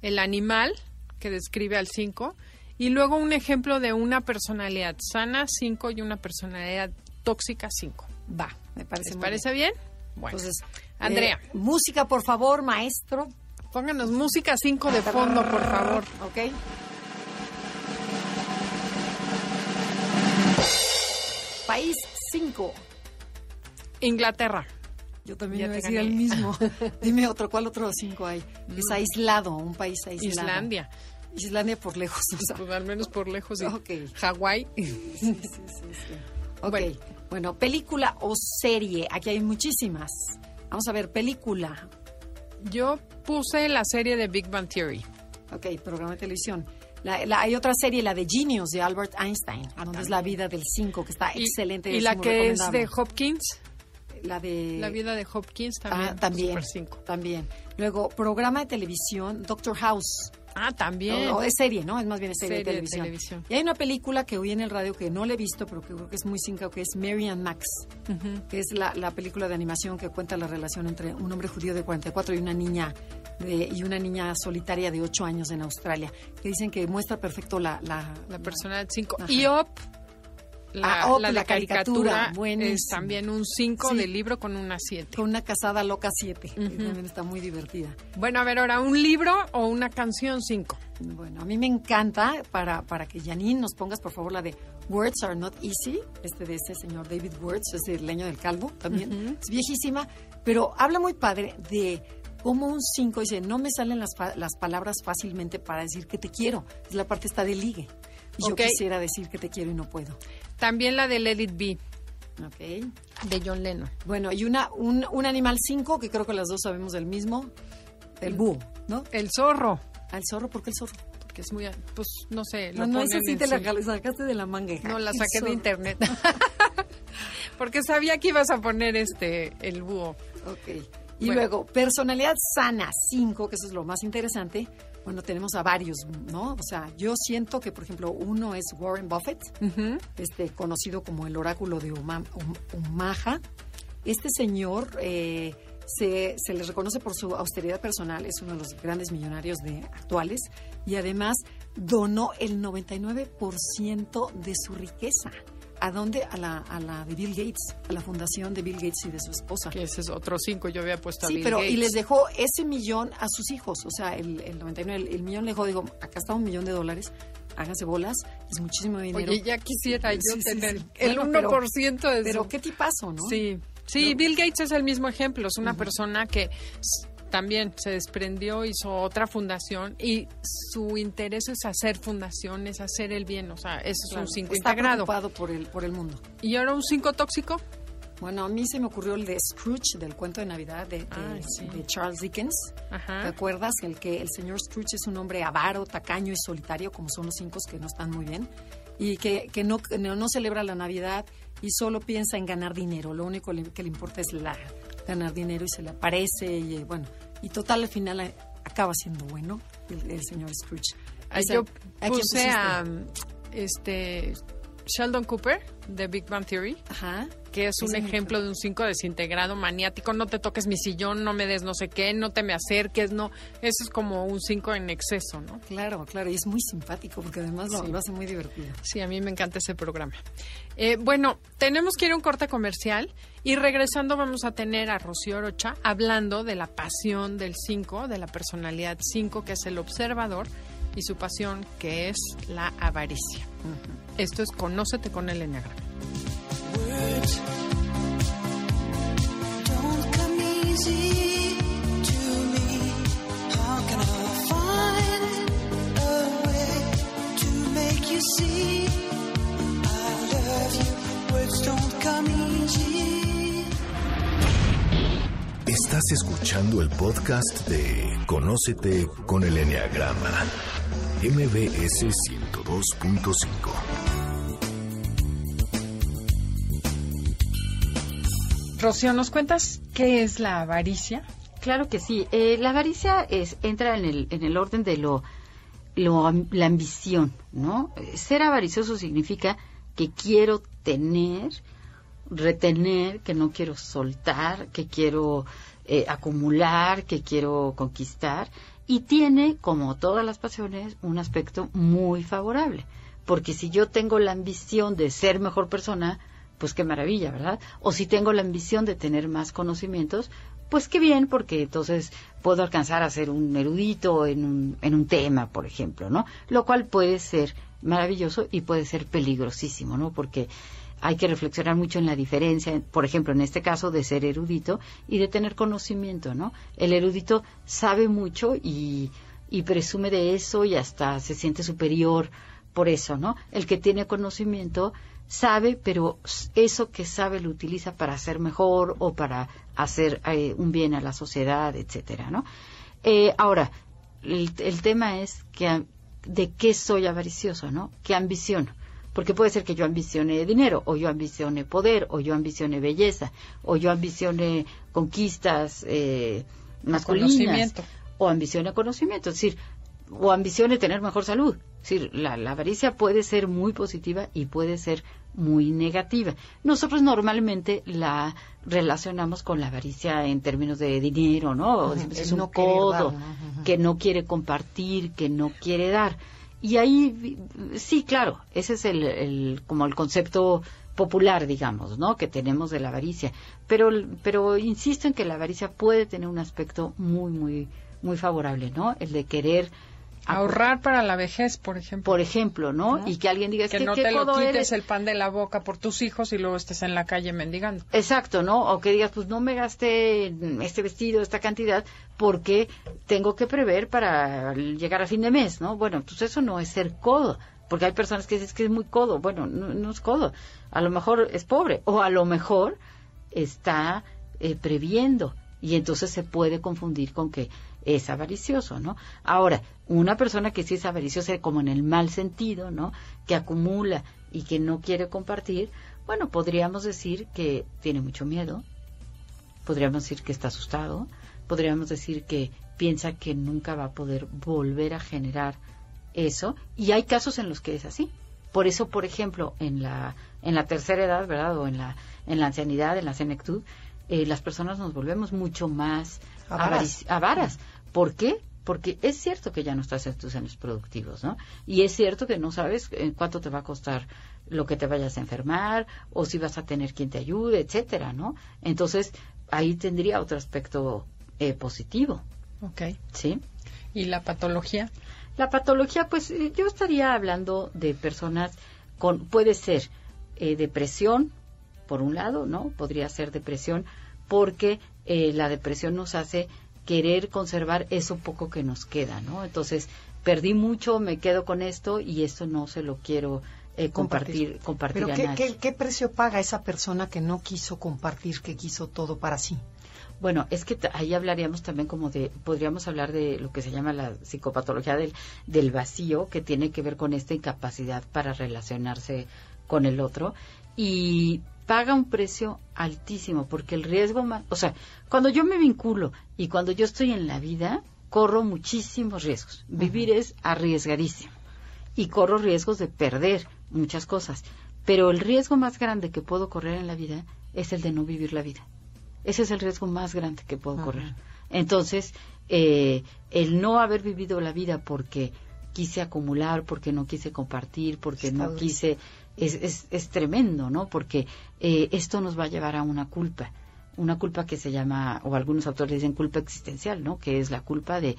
el animal que describe al cinco, y luego un ejemplo de una personalidad sana, cinco, y una personalidad tóxica, cinco. Va, me parece ¿Les muy parece bien? Bueno, Entonces, Andrea, eh, música, por favor, maestro. pónganos música cinco de fondo, por favor. ¿Ok? País 5. Inglaterra. Yo también Ya iba a decir el mismo. Dime otro, ¿cuál otro cinco hay? Es aislado, un país aislado. Islandia. Islandia por lejos. o sea. Pues al menos por lejos. Ok. Hawái. Sí, sí, sí, sí. Ok, Bueno. bueno. película o serie. Aquí hay muchísimas. Vamos a ver, película. Yo puse la serie de Big Bang Theory. Ok, programa de televisión. La- la- hay otra serie, la de Genius, de Albert Einstein, donde es la vida del 5, que está Y- excelente. Y, la que es de. Hopkins. La de... La vida de Hopkins también. Ah, también. Super cinco. También. Luego, programa de televisión, Doctor House. Ah, también. O, o es serie, ¿no? Es más bien es serie, Serie de de televisión. televisión. Y hay una película que oí en el radio que no la he visto, pero que creo que es muy cinco, que es Mary and Max, que es la, la película de animación que cuenta la relación entre un hombre judío de 44 y una niña de, y una niña solitaria de 8 años en Australia, que dicen que muestra perfecto la... La, La personalidad 5. Ajá. Y Op, la, Ah, Up, la de la caricatura, caricatura, es también un 5 Sí. del libro con una 7. Con una casada loca 7, que también está muy divertida. Bueno, a ver, ahora, ¿un libro o una canción 5? Bueno, a mí me encanta, para, para que Janine nos pongas por favor la de Words Are Not Easy, este de ese señor David Words, es el leño del calvo también, es viejísima, pero habla muy padre de cómo un 5 dice, no me salen las, las palabras fácilmente para decir que te quiero, es la parte está de ligue. Yo quisiera decir que te quiero y no puedo. También la de Let It Be, Ok. de John Lennon. Bueno, y una, un, un animal 5, que creo que las dos sabemos del mismo, el búho, ¿no? El zorro, Al zorro, ¿por qué el zorro? porque es muy, pues, no sé. No, lo no, ponen esa sí te la sí. sacaste de la manga. No, la saqué de internet. Porque sabía que ibas a poner este el búho. Ok. Y Bueno. luego, personalidad sana, 5, que eso es lo más interesante. Bueno, tenemos a varios, ¿no? O sea, yo siento que, por ejemplo, uno es Warren Buffett, este, conocido como el oráculo de Omaha. Este señor eh, se, se le reconoce por su austeridad personal, es uno de los grandes millonarios de, actuales y además donó el 99% de su riqueza. ¿A dónde? A la, a la de Bill Gates, a la fundación de Bill Gates y de su esposa. Que ese es otro 5, yo había puesto a Sí, Bill pero y les dejó ese millón a sus hijos, o sea, el, el 99, el, el millón le dejó, digo, acá está un millón de dólares, háganse bolas, es muchísimo dinero. Oye, ya quisiera yo Sí, tener sí. el Bueno, pero- 1% de Pero su- qué tipazo, ¿no? Sí, sí, Bill Gates es el mismo ejemplo. Es una persona que también se desprendió, hizo otra fundación y su interés es hacer fundaciones, hacer el bien. O sea, eso es Claro, un 5 Está integrado. preocupado por el, por el mundo. ¿Y ahora un 5 tóxico? Bueno, a mí se me ocurrió el de Scrooge, del cuento de Navidad de, de- Ay, sí. de Charles Dickens. Ajá. ¿Te acuerdas? El que el señor Scrooge es un hombre avaro, tacaño y solitario, como son los cinco que no están muy bien, y que, que no, no, no celebra la Navidad y solo piensa en ganar dinero. Lo único que le importa es la, ganar dinero y se le aparece y eh, bueno, y total al final eh, acaba siendo bueno el, el señor Scrooge. Esa- yo ¿a quién puse a este Sheldon Cooper de Big Bang Theory, Ajá. que es un ejemplo de un 5 desintegrado maniático, no te toques mi sillón, no me des no sé qué, no te me acerques, no, eso es como un 5 en exceso, ¿no? Claro, claro, y es muy simpático porque además Sí. lo hace muy divertido. Sí, a mí me encanta ese programa. Eh, bueno, tenemos que ir a un corte comercial y regresando vamos a tener a Rocío Orocha hablando de la pasión del 5, de la personalidad 5, que es el observador, y su pasión, que es la avaricia. Esto es Conócete con el Enneagrama. Estás escuchando el podcast de Conócete con el Enneagrama. MBS 102.5. Rocío, ¿nos cuentas qué es la avaricia? Claro que sí. Eh, la avaricia es, entra en el, en el orden de lo, lo am- la ambición, ¿no? Eh, Ser avaricioso significa que quiero tener, retener, que no quiero soltar, que quiero eh, acumular, que quiero conquistar. Y tiene, como todas las pasiones, un aspecto muy favorable. Porque si yo tengo la ambición de ser mejor persona, pues qué maravilla, ¿verdad? O si tengo la ambición de tener más conocimientos, pues qué bien, porque entonces puedo alcanzar a ser un erudito en un, en un tema, por ejemplo, ¿no? Lo cual puede ser maravilloso y puede ser peligrosísimo, ¿no? Porque hay que reflexionar mucho en la diferencia, por ejemplo, en este caso de ser erudito y de tener conocimiento, ¿no? El erudito sabe mucho y, presume de eso y hasta se siente superior por eso, ¿no? El que tiene conocimiento sabe, pero eso que sabe lo utiliza para hacer mejor o para hacer eh, un bien a la sociedad, etcétera, ¿no? Eh, ahora, el, el tema es que de qué soy avaricioso, ¿no? ¿Qué ambiciono? Porque puede ser que yo ambicione dinero, o yo ambicione poder, o yo ambicione belleza, o yo ambicione conquistas eh, masculinas, Conocimiento. o ambicione conocimiento, es decir, o ambicione tener mejor salud. Es decir, la, la avaricia puede ser muy positiva y puede ser muy negativa. Nosotros normalmente la relacionamos con la avaricia en términos de dinero, ¿no? Es un no codo, que no quiere compartir, que no quiere dar. Y ahí, sí, claro, ese es el, el- como el concepto popular, digamos, ¿no? Que tenemos de la avaricia. Pero, pero insisto en que la avaricia puede tener un aspecto muy, muy, muy favorable, ¿no? El de querer Ahorrar para la vejez, por ejemplo. por ejemplo, ¿no? Y que alguien diga, es que que, no ¿qué te lo quites eres? el pan de la boca por tus hijos y luego estés en la calle mendigando. Exacto, ¿no? O que digas, pues no me gasté este vestido, esta cantidad, porque tengo que prever para llegar a fin de mes, ¿no? Bueno, pues eso no es ser codo, porque hay personas que dicen que es muy codo. Bueno, no, no es codo. A lo mejor es pobre, o a lo mejor está eh, previendo, y entonces se puede confundir con que es avaricioso, ¿no? Ahora, una persona que sí es avariciosa, como en el mal sentido, ¿no? Que acumula y que no quiere compartir, bueno, podríamos decir que tiene mucho miedo, podríamos decir que está asustado, podríamos decir que piensa que nunca va a poder volver a generar eso, y hay casos en los que es así. Por eso, por ejemplo, en la, en la tercera edad, ¿verdad? O en la, en la ancianidad, en la senectud, eh, las personas nos volvemos mucho más Avaras. ¿Por qué? Porque es cierto que ya no estás en tus años productivos, ¿no? Y es cierto que no sabes eh, cuánto te va a costar lo que te vayas a enfermar o si vas a tener quien te ayude, etcétera, ¿no? Entonces, ahí tendría otro aspecto eh, positivo, Ok. ¿sí? ¿Y la patología? La patología, pues eh, yo estaría hablando de personas con, puede ser eh, depresión, por un lado, ¿no? Podría ser depresión porque eh, la depresión nos hace querer conservar eso poco que nos queda, ¿no? Entonces, perdí mucho, me quedo con esto y esto no se lo quiero eh, compartir, compartir Pero a ¿qué, nadie. qué, qué precio paga esa persona que no quiso compartir, que quiso todo para sí? Bueno, es que ahí hablaríamos también como de, podríamos hablar de lo que se llama la psicopatología del, del vacío, que tiene que ver con esta incapacidad para relacionarse con el otro y paga un precio altísimo porque el riesgo más, o sea, cuando yo me vinculo y cuando yo estoy en la vida, corro muchísimos riesgos. Vivir es arriesgadísimo y corro riesgos de perder muchas cosas, pero el riesgo más grande que puedo correr en la vida es el de no vivir la vida. Ese es el riesgo más grande que puedo correr. Entonces, eh, el no haber vivido la vida porque quise acumular, porque no quise compartir, porque Está no quise, es, es, es tremendo, ¿no? Porque eh, esto nos va a llevar a una culpa, una culpa que se llama, o algunos autores dicen culpa existencial, ¿no? Que es la culpa de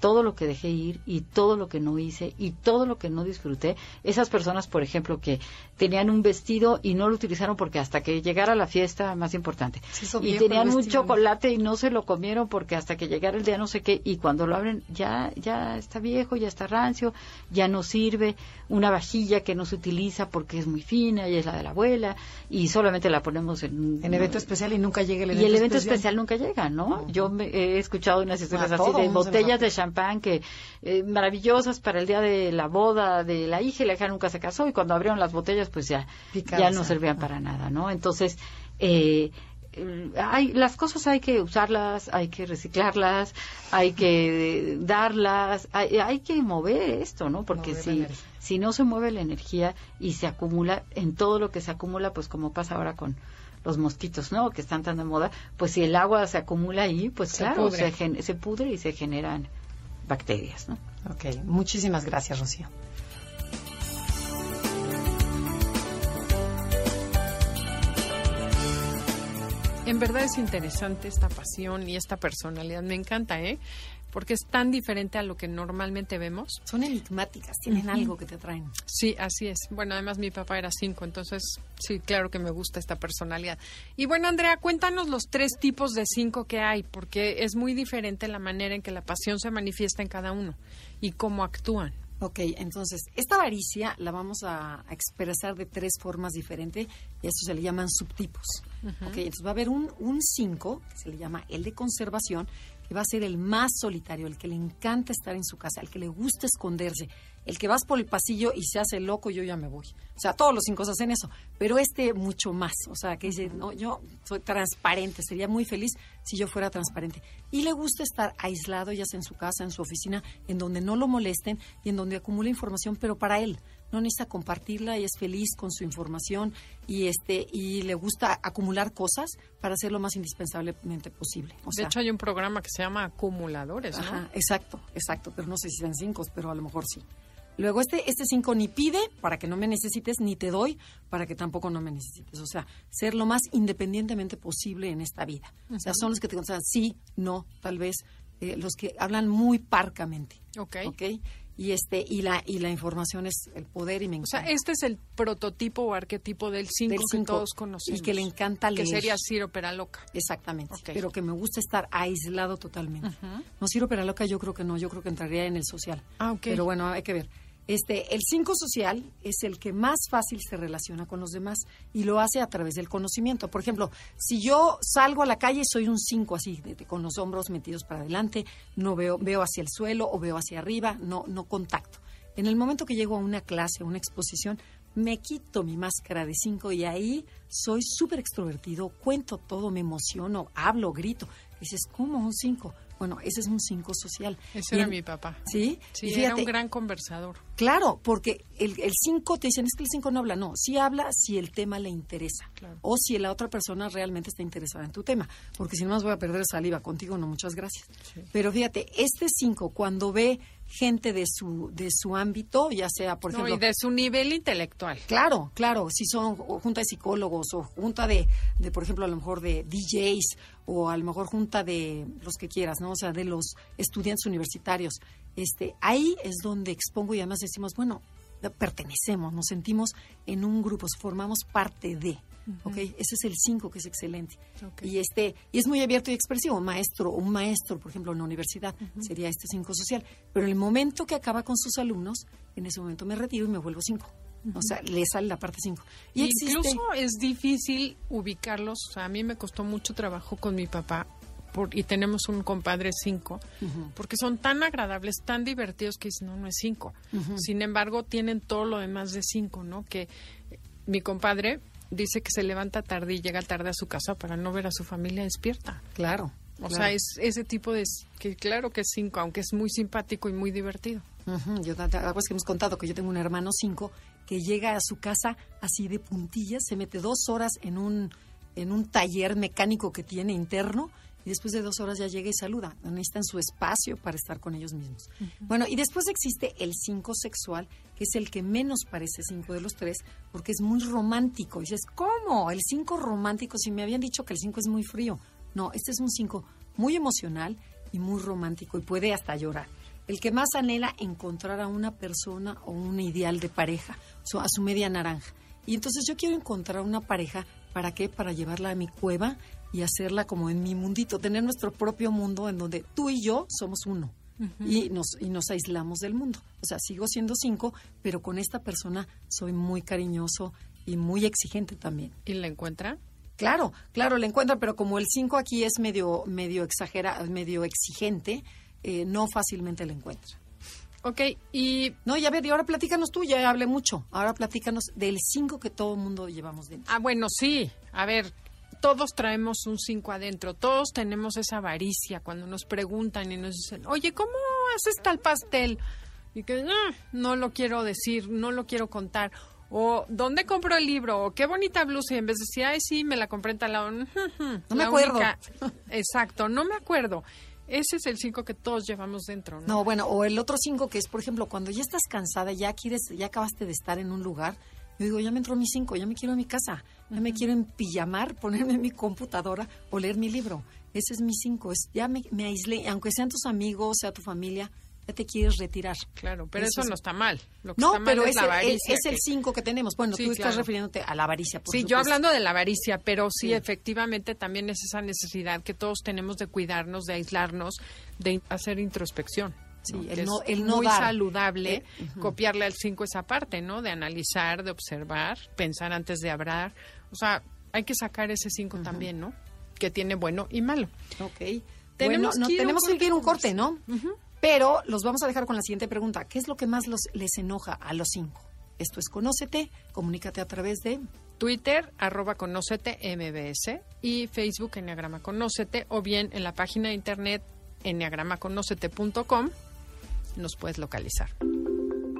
todo lo que dejé ir y todo lo que no hice y todo lo que no disfruté. Esas personas, por ejemplo, que tenían un vestido y no lo utilizaron porque hasta que llegara la fiesta más importante. Y tenían un chocolate y no se lo comieron porque hasta que llegara el día no sé qué y cuando lo abren ya ya está viejo, ya está rancio, ya no sirve. Una vajilla que no se utiliza porque es muy fina y es la de la abuela y solamente la ponemos en En evento especial y nunca llega el evento y el evento especial, nunca llega, ¿no? Yo me- he escuchado unas historias así de botellas de afecta. Champán que eh, maravillosas para el día de la boda de la hija y la hija nunca se casó y cuando abrieron las botellas pues ya Picadas, ya no ah. servían para nada, ¿no? Entonces eh, hay las cosas hay que usarlas, hay que reciclarlas, hay que darlas, hay, hay que mover esto, ¿no? Porque Mover si si no se mueve la energía y se acumula en todo lo que se acumula, pues como pasa ahora con los mosquitos, ¿no? Que están tan de moda, pues si el agua se acumula ahí, pues Se claro, pudre. se, se pudre y se generan bacterias, ¿no? Ok, muchísimas gracias, Rocío. En verdad es interesante esta pasión y esta personalidad. Me encanta, ¿eh? Porque es tan diferente a lo que normalmente vemos. Son enigmáticas, tienen algo que te atraen. Sí, así es. Bueno, además mi papá era cinco, entonces sí, claro que me gusta esta personalidad. Y bueno, Andrea, cuéntanos los tres tipos de cinco que hay, porque es muy diferente la manera en que la pasión se manifiesta en cada uno y cómo actúan. Ok, entonces, esta avaricia la vamos a, a expresar de tres formas diferentes y a eso se le llaman subtipos. Ok, entonces va a haber un 5, que se le llama el de conservación, que va a ser el más solitario, el que le encanta estar en su casa, el que le gusta esconderse, el que vas por el pasillo y se hace loco, yo ya me voy. O sea, todos los cinco hacen eso, pero este mucho más. O sea, que dice, no, yo soy transparente, sería muy feliz si yo fuera transparente. Y le gusta estar aislado, ya sea en su casa, en su oficina, en donde no lo molesten y en donde acumula información, pero para él. No necesita compartirla y es feliz con su información y este y le gusta acumular cosas para hacer lo más indispensablemente posible. O de sea, hecho, hay un programa que se llama Acumuladores, ¿no? Ajá, exacto, exacto, pero no sé si sean cinco, pero a lo mejor sí. Luego este este cinco ni pide para que no me necesites, ni te doy para que tampoco no me necesites. O sea, ser lo más independientemente posible en esta vida. O sea, son los que te contestan sí, no, tal vez, eh, los que hablan muy parcamente. Ok. ¿Ok? Y este y la y la información es el poder y me O encanta. sea, este es el prototipo o arquetipo del cinco Del que cinco, todos conocemos. y que le encanta Que leer. sería Ciro Peraloca. Exactamente, pero que me gusta estar aislado totalmente. No sirvo para loca, yo creo que no, yo creo que entraría en el social. Ah. Pero bueno, hay que ver. Este, el 5 social es el que más fácil se relaciona con los demás y lo hace a través del conocimiento. Por ejemplo, si yo salgo a la calle soy un 5 así, con los hombros metidos para adelante, no veo veo hacia el suelo o veo hacia arriba, no no contacto. En el momento que llego a una clase, a una exposición, me quito mi máscara de 5 y ahí soy súper extrovertido, cuento todo, me emociono, hablo, grito. Dices, ¿cómo un 5? Bueno, ese es un 5 social. Ese Y era en- mi papá. ¿Sí? Sí, Y era un gran conversador. Claro, porque el 5 te dicen, es que el 5 no habla. No, sí habla si el tema le interesa. Claro. O si la otra persona realmente está interesada en tu tema. Porque si no más voy a perder saliva contigo, no, muchas gracias. Pero fíjate, este 5, cuando ve gente de su, de su ámbito, ya sea, por No, ejemplo... y de su nivel intelectual. Claro, claro, si son junta de psicólogos o junta de, de, por ejemplo, a lo mejor de DJs o a lo mejor junta de los que quieras, ¿no? O sea, de los estudiantes universitarios. Este, ahí es donde expongo y además decimos, bueno, pertenecemos, nos sentimos en un grupo, formamos parte de. ¿Ok? Ese es el 5 que es excelente. Y este y es muy abierto y expresivo. Un maestro, un maestro, por ejemplo, en la universidad, sería este 5 social. Pero en el momento que acaba con sus alumnos, en ese momento me retiro y me vuelvo 5. O sea, le sale la parte 5. Y existe... Incluso es difícil ubicarlos. O sea, a mí me costó mucho trabajo con mi papá por- y tenemos un compadre 5, porque son tan agradables, tan divertidos que dicen, no, no es 5. Sin embargo, tienen todo lo demás de 5, ¿no? Que mi compadre dice que se levanta tarde y llega tarde a su casa para no ver a su familia despierta. Claro. O claro. sea, es ese tipo de... que claro que es 5, aunque es muy simpático y muy divertido. Ujú, Yo, algo es que hemos contado que yo tengo un hermano 5 que llega a su casa así de puntillas, se mete dos horas en un, en un taller mecánico que tiene interno y después de dos horas ya llega y saluda. Necesitan su espacio para estar con ellos mismos. Bueno, y después existe el 5 sexual, que es el que menos parece 5 de los tres, porque es muy romántico. Y dices, ¿cómo? El 5 romántico, si me habían dicho que el 5 es muy frío. No, este es un 5 muy emocional y muy romántico y puede hasta llorar. El que más anhela encontrar a una persona o un ideal de pareja, a su media naranja. Y entonces yo quiero encontrar una pareja, ¿para qué? Para llevarla a mi cueva y hacerla como en mi mundito, tener nuestro propio mundo en donde tú y yo somos uno. Y nos, y nos aislamos del mundo. O sea, sigo siendo cinco, pero con esta persona soy muy cariñoso y muy exigente también. ¿Y la encuentra? Claro, claro, le encuentran, pero como el 5 aquí es medio, medio exagera, medio exigente, eh, no fácilmente le encuentra. Ok, y No, ya ver, y ahora platícanos tú, ya hablé mucho. Ahora platícanos del 5 que todo mundo llevamos dentro. Ah, bueno, sí. A ver, todos traemos un 5 adentro. Todos tenemos esa avaricia cuando nos preguntan y nos dicen, oye, ¿cómo haces tal pastel? Y que "Ah, no lo quiero decir, no lo quiero contar. O, ¿dónde compro el libro? O, qué bonita blusa. Y en vez de decir, ay, sí, me la compré en tal lado. No La me acuerdo. única- Exacto, no me acuerdo. Ese es el 5 que todos llevamos dentro, ¿no? No, bueno, o el otro 5 que es, por ejemplo, cuando ya estás cansada, ya quieres, ya acabaste de estar en un lugar, yo digo, ya me entró mi 5, ya me quiero a mi casa, ya me quiero empillamar, ponerme en mi computadora o leer mi libro. Ese es mi 5, es, ya me, me aislé, aunque sean tus amigos, sea tu familia, ya te quieres retirar. Claro, pero Eso eso, es- no está mal. Lo que No, está mal pero es es, la el- avaricia. es el que- 5 que tenemos. Bueno, Sí, tú estás claro. refiriéndote a la avaricia, por Sí, yo hablando de la avaricia, pero sí, Sí. efectivamente también es esa necesidad que todos tenemos de cuidarnos, de aislarnos, de hacer introspección. Sí, ¿no? el no- es el no muy dar. saludable Eh, ujú. copiarle al 5 esa parte, ¿no? De analizar, de observar, pensar antes de hablar. O sea, hay que sacar ese 5 también, ¿no? Que tiene bueno y malo. Ok. Tenemos bueno, no, que ir tenemos que ir un corte, ¿no? Pero los vamos a dejar con la siguiente pregunta. ¿Qué es lo que más los, les enoja a los cinco? Esto es Conócete, comunícate a través de... Twitter, arroba conócete MBS y Facebook, Enneagrama Conócete, o bien en la página de internet enneagramaconócete.com nos puedes localizar.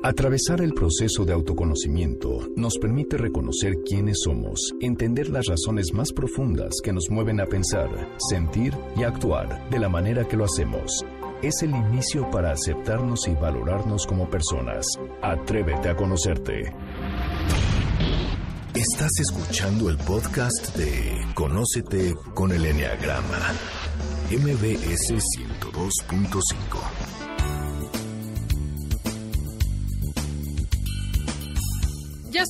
Atravesar el proceso de autoconocimiento nos permite reconocer quiénes somos, entender las razones más profundas que nos mueven a pensar, sentir y actuar de la manera que lo hacemos. Es el inicio para aceptarnos y valorarnos como personas. Atrévete a conocerte. Estás escuchando el podcast de Conócete con el Enneagrama, MBS 102.5.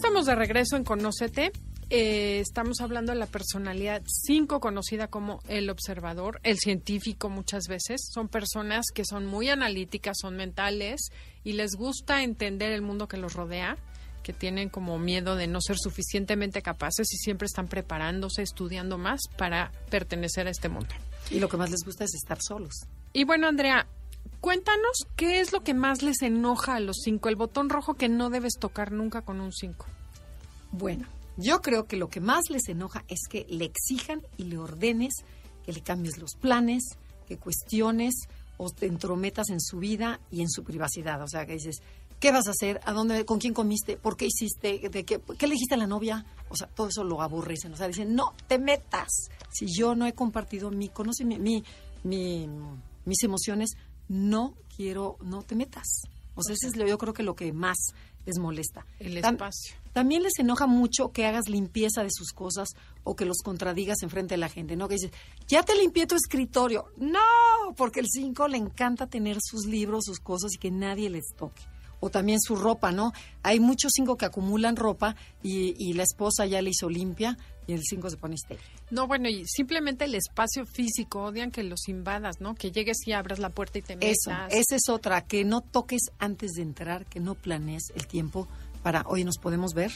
estamos de regreso en Conócete. Eh, estamos hablando de la personalidad 5, conocida como el observador, el científico muchas veces. Son personas que son muy analíticas, son mentales y les gusta entender el mundo que los rodea, que tienen como miedo de no ser suficientemente capaces y siempre están preparándose, estudiando más para pertenecer a este mundo. Y lo que más les gusta es estar solos. Y bueno, Andrea, cuéntanos qué es lo que más les enoja a los 5, el botón rojo que no debes tocar nunca con un 5. Bueno, yo creo que lo que más les enoja es que le exijan y le ordenes, que le cambies los planes, que cuestiones o te entrometas en su vida y en su privacidad. O sea, que dices, ¿qué vas a hacer? ¿A dónde? ¿Con quién comiste? ¿Por qué hiciste? ¿De qué, ¿Qué le dijiste a la novia? O sea, todo eso lo aborrecen. O sea, dicen, no te metas. Si yo no he compartido mi conocimiento, mi, mi- mis emociones, no quiero, no te metas. O sea, eso es lo, yo creo que lo que más les molesta. El espacio. también les enoja mucho que hagas limpieza de sus cosas o que los contradigas en frente de la gente, ¿no? Que dices, ya te limpié tu escritorio. No, porque el 5 le encanta tener sus libros, sus cosas y que nadie les toque. O también su ropa, ¿no? Hay muchos 5 que acumulan ropa y, y la esposa ya le hizo limpia y el 5 se pone estéril. No, bueno, y simplemente el espacio físico, odian que los invadas, ¿no? Que llegues y abras la puerta y te metas. Eso, esa es otra, que no toques antes de entrar, que no planees el tiempo para, oye, nos podemos ver.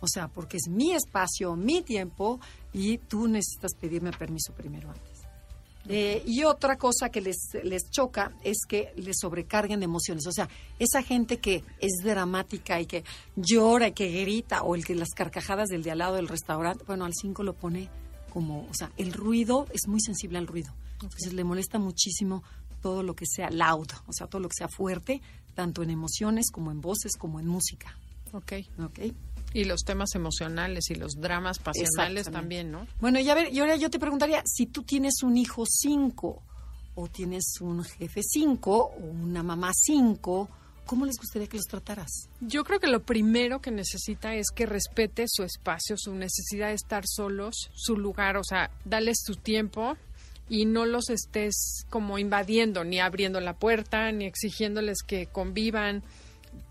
O sea, porque es mi espacio, mi tiempo y tú necesitas pedirme permiso primero antes. Eh, y otra cosa que les, les choca es que les sobrecarguen de emociones. O sea, esa gente que es dramática y que llora y que grita, o el que las carcajadas del de al lado del restaurante, bueno, al 5 lo pone como, o sea, el ruido es muy sensible al ruido. Entonces le molesta muchísimo todo lo que sea loud, o sea, todo lo que sea fuerte, tanto en emociones como en voces, como en música. Ok. ¿Ok? Y los temas emocionales y los dramas pasionales también, ¿no? Bueno, y a ver, y ahora yo te preguntaría, si tú tienes un hijo 5 o tienes un jefe 5 o una mamá 5, ¿cómo les gustaría que los trataras? Yo creo que lo primero que necesita es que respete su espacio, su necesidad de estar solos, su lugar, o sea, darles su tiempo y no los estés como invadiendo, ni abriendo la puerta, ni exigiéndoles que convivan.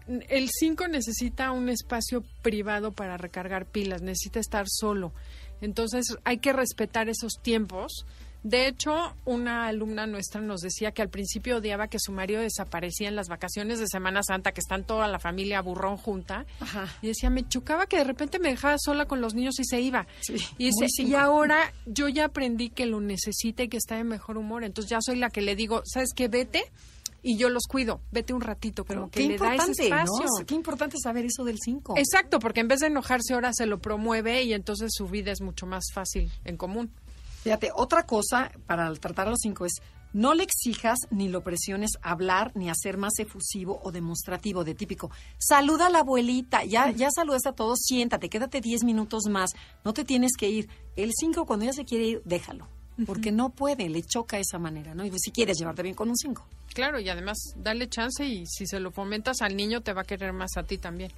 El 5 necesita un espacio privado para recargar pilas, necesita estar solo. Entonces hay que respetar esos tiempos. De hecho, una alumna nuestra nos decía que al principio odiaba que su marido desaparecía en las vacaciones de Semana Santa, que están toda la familia burrón junta. Ajá. Y decía, me chocaba que de repente me dejaba sola con los niños y se iba. Sí, y, dice, y ahora yo ya aprendí que lo necesita y que está de mejor humor. Entonces ya soy la que le digo, ¿sabes qué? Vete y yo los cuido. Vete un ratito, Pero como qué que le da ese espacio. ¿no? Qué importante saber eso del 5. Exacto, porque en vez de enojarse ahora se lo promueve y entonces su vida es mucho más fácil en común. Fíjate, otra cosa para tratar a los 5 es no le exijas ni lo presiones a hablar ni a ser más efusivo o demostrativo, de típico. Saluda a la abuelita, ya, ya saludaste a todos, siéntate, quédate 10 minutos más, no te tienes que ir. El 5, cuando ya se quiere ir, déjalo, porque no puede, le choca esa manera, ¿no? Y pues, si quieres llevarte bien con un 5. Claro, y además dale chance y si se lo fomentas al niño te va a querer más a ti también.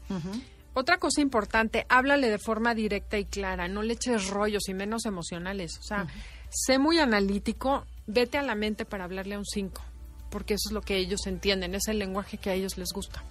Otra cosa importante, háblale de forma directa y clara, no le eches rollos y menos emocionales. O sea, sé muy analítico, vete a la mente para hablarle a un 5, porque eso es lo que ellos entienden, es el lenguaje que a ellos les gusta.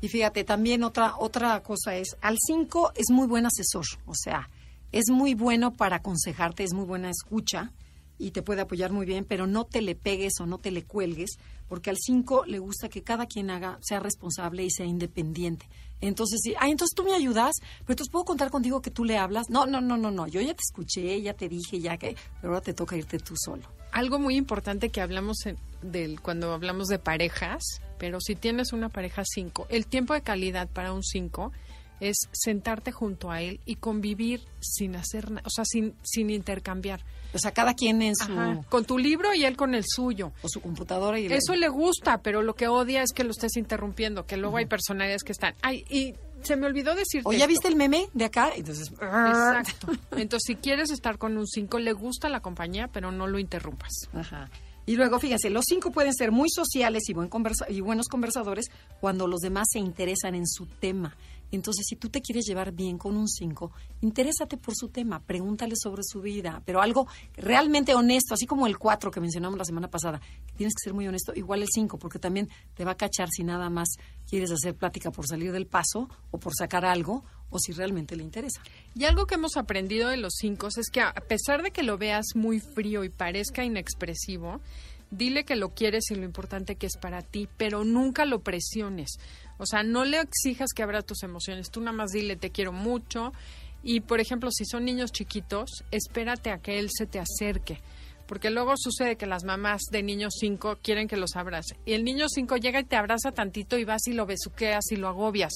Y fíjate, también otra, otra cosa es, al 5 es muy buen asesor, o sea, es muy bueno para aconsejarte, es muy buena escucha y te puede apoyar muy bien, pero no te le pegues o no te le cuelgues, porque al 5 le gusta que cada quien haga, sea responsable y sea independiente. Entonces, sí, ay, entonces tú me ayudas, pero entonces puedo contar contigo que tú le hablas. No, no, no, no, no, yo ya te escuché, ya te dije, ya que, pero ahora te toca irte tú solo. Algo muy importante que hablamos en- del, cuando hablamos de parejas, pero si tienes una pareja 5, el tiempo de calidad para un 5 es sentarte junto a él y convivir sin hacer nada, o sea, sin, sin intercambiar. O sea, cada quien en su, Ajá, Con tu libro y él con el suyo. o su computadora y Eso le gusta, pero lo que odia es que lo estés interrumpiendo, que luego hay personalidades que están, ay, y se me olvidó decirte O ya esto". viste el meme de acá, entonces Exacto. Entonces, si quieres estar con un 5, le gusta la compañía, pero no lo interrumpas. Ajá. Y luego, fíjense, los cinco pueden ser muy sociales y, buen conversa- y buenos conversadores cuando los demás se interesan en su tema. Entonces, si tú te quieres llevar bien con un cinco, interésate por su tema, pregúntale sobre su vida, pero algo realmente honesto, así como el cuatro que mencionamos la semana pasada, tienes que ser muy honesto, igual el cinco, porque también te va a cachar si nada más quieres hacer plática por salir del paso o por sacar algo o si realmente le interesa. Y algo que hemos aprendido de los 5 es que a pesar de que lo veas muy frío y parezca inexpresivo, dile que lo quieres y lo importante que es para ti, pero nunca lo presiones. O sea, no le exijas que abra tus emociones. Tú nada más dile te quiero mucho. Y, por ejemplo, si son niños chiquitos, espérate a que él se te acerque. Porque luego sucede que las mamás de niños 5 quieren que los abrace. Y el niño 5 llega y te abraza tantito y vas y lo besuqueas y lo agobias.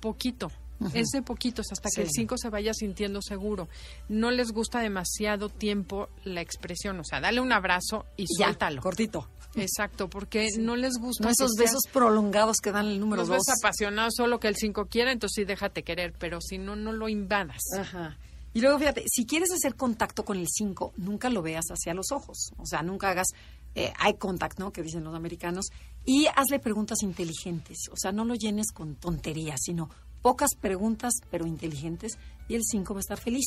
Poquito. Es de poquitos hasta que el Sí. 5 se vaya sintiendo seguro. No les gusta demasiado tiempo la expresión. O sea, dale un abrazo y Ya, suéltalo. cortito. Exacto, porque no les gusta. No esos besos prolongados que dan el número los dos. ves apasionados, solo que el 5 quiera, entonces sí déjate querer, pero si no, no lo invadas. Ajá. Y luego, fíjate, si quieres hacer contacto con el 5, nunca lo veas hacia los ojos. O sea, nunca hagas eh, eye contact, ¿no? Que dicen los americanos. Y hazle preguntas inteligentes. O sea, no lo llenes con tonterías, sino pocas preguntas, pero inteligentes. Y el 5 va a estar feliz.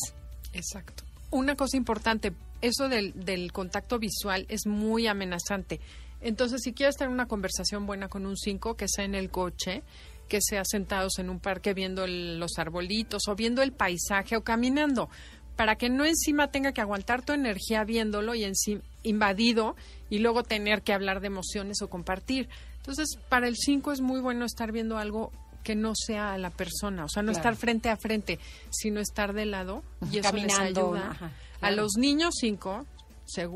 Exacto. Una cosa importante, eso del, contacto visual es muy amenazante. Entonces, si quieres tener una conversación buena con un 5, que sea en el coche, que sea sentados en un parque viendo los arbolitos o viendo el paisaje o caminando, para que no encima tenga que aguantar tu energía viéndolo y encima invadido y luego tener que hablar de emociones o compartir. Entonces, para el 5 es muy bueno estar viendo algo que no sea a la persona, o sea, no Claro. estar frente a frente, sino estar de lado y eso les Caminando, ayuda. ajá, A los niños cinco,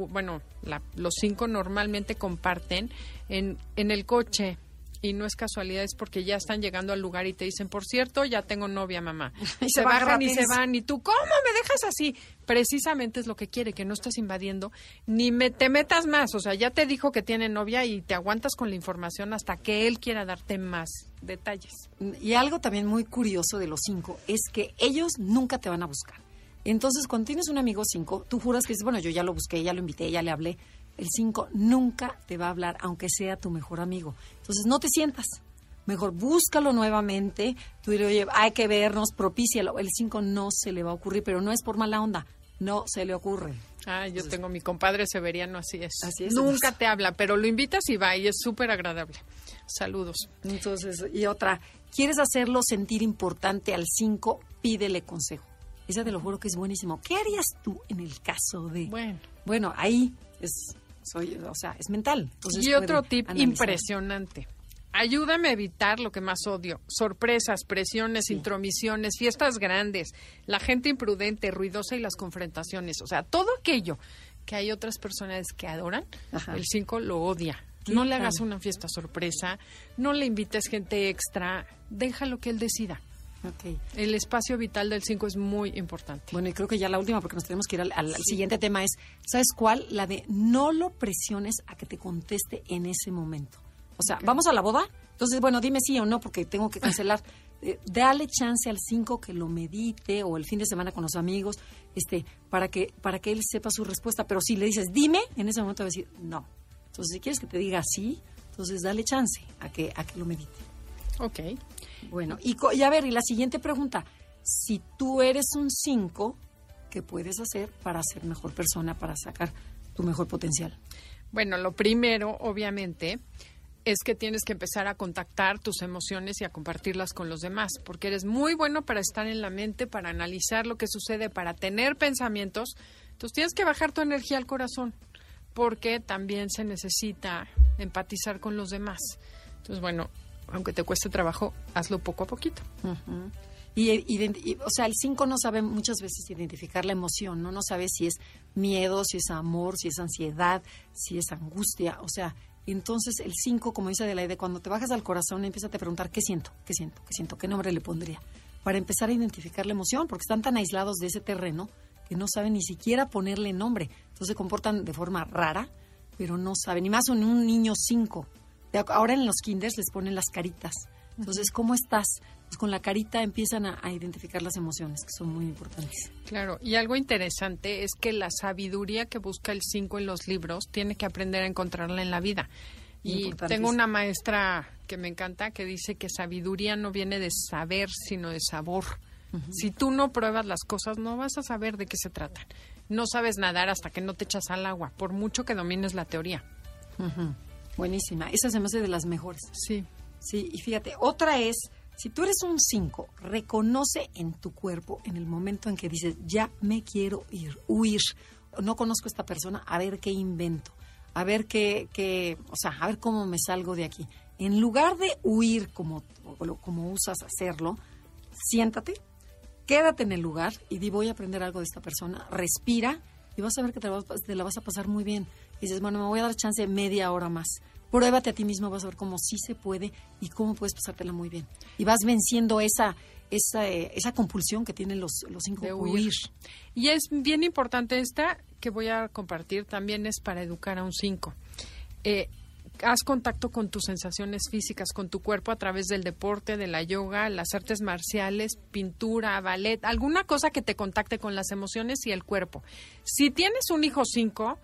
bueno, la- los cinco normalmente comparten en, en el coche y no es casualidad, es porque ya están llegando al lugar y te dicen, por cierto, ya tengo novia, mamá. Y se se bajan y se van y tú, ¿cómo me dejas así? Precisamente es lo que quiere, que no estés invadiendo, ni me, te metas más. O sea, ya te dijo que tiene novia y te aguantas con la información hasta que él quiera darte más detalles. Y algo también muy curioso de los cinco es que ellos nunca te van a buscar. Entonces, cuando tienes un amigo cinco, tú juras que dices, bueno, yo ya lo busqué, ya lo invité, ya le hablé. El cinco nunca te va a hablar, aunque sea tu mejor amigo. Entonces, no te sientas. Mejor búscalo nuevamente. Tú dile, oye, hay que vernos, propícialo. El cinco no se le va a ocurrir, pero no es por mala onda. No se le ocurre. Ah, yo tengo mi compadre Severiano, así es. Así es, Nunca te habla, pero lo invitas y va y es súper agradable. Saludos. Entonces, y otra, ¿quieres hacerlo sentir importante al 5? Pídele consejo. Esa te lo juro que es buenísimo. ¿Qué harías tú en el caso de... Bueno. Bueno, ahí es, soy, o sea, es mental. Entonces y otro tip analizar. impresionante. Ayúdame a evitar lo que más odio. Sorpresas, presiones, intromisiones, fiestas grandes, la gente imprudente, ruidosa y las confrontaciones. O sea, todo aquello que hay otras personas que adoran, Ajá. el 5 lo odia. ¿Qué No le hagas una fiesta sorpresa, no le invites gente extra, déjalo que él decida. Ok. El espacio vital del 5 es muy importante. Bueno, y creo que ya la última, porque nos tenemos que ir al, al- al siguiente tema, es, ¿sabes cuál? La de no lo presiones a que te conteste en ese momento. O sea, ¿vamos a la boda? Entonces, bueno, dime sí o no, porque tengo que cancelar. Eh, dale chance al 5 que lo medite o el fin de semana con los amigos, este, para que, para que él sepa su respuesta. Pero si le dices, dime, en ese momento va a decir, no. Entonces, si quieres que te diga sí, entonces dale chance a que, a que lo medite. Ok. Bueno, y, y a ver, y la siguiente pregunta. Si tú eres un 5, ¿qué puedes hacer para ser mejor persona, para sacar tu mejor potencial? Bueno, lo primero, obviamente, es que tienes que empezar a contactar tus emociones y a compartirlas con los demás, porque eres muy bueno para estar en la mente, para analizar lo que sucede, para tener pensamientos. Entonces tienes que bajar tu energía al corazón, porque también se necesita empatizar con los demás. Entonces, bueno, aunque te cueste trabajo, hazlo poco a poquito. Y, o sea, el 5 no sabe muchas veces identificar la emoción, ¿no? No sabe si es miedo, si es amor, si es ansiedad, si es angustia. O sea, entonces el 5, como dice Adelaide, cuando te bajas al corazón, empieza a preguntar qué siento, qué siento, qué siento, qué nombre le pondría. Para empezar a identificar la emoción, porque están tan aislados de ese terreno que no saben ni siquiera ponerle nombre. Entonces se comportan de forma rara, pero no saben. Y más en un niño 5. Ahora en los kinders les ponen las caritas. Entonces, ¿cómo estás? Pues con la carita empiezan a, a identificar las emociones, que son muy importantes. Claro, y algo interesante es que la sabiduría que busca el 5 en los libros tiene que aprender a encontrarla en la vida. Y tengo una maestra que me encanta que dice que sabiduría no viene de saber, sino de sabor. Si tú no pruebas las cosas, no vas a saber de qué se tratan. No sabes nadar hasta que no te echas al agua, por mucho que domines la teoría. Buenísima. Esa se me hace de las mejores. Sí. Sí, y fíjate, otra es, si tú eres un 5, reconoce en tu cuerpo en el momento en que dices, ya me quiero ir, huir, no conozco a esta persona, a ver qué invento, a ver qué, qué o sea, a ver cómo me salgo de aquí. En lugar de huir como, como, como usas hacerlo, siéntate, quédate en el lugar y di, voy a aprender algo de esta persona, respira y vas a ver que te la vas, te la vas a pasar muy bien. Y dices, bueno, me voy a dar chance media hora más. Pruébate a ti mismo, vas a ver cómo sí se puede y cómo puedes pasártela muy bien. Y vas venciendo esa, esa, eh, esa compulsión que tienen los, los cinco de huir. Y es bien importante esta que voy a compartir, también es para educar a un 5. Eh, haz contacto con tus sensaciones físicas, con tu cuerpo a través del deporte, de la yoga, las artes marciales, pintura, ballet, alguna cosa que te contacte con las emociones y el cuerpo. Si tienes un hijo 5,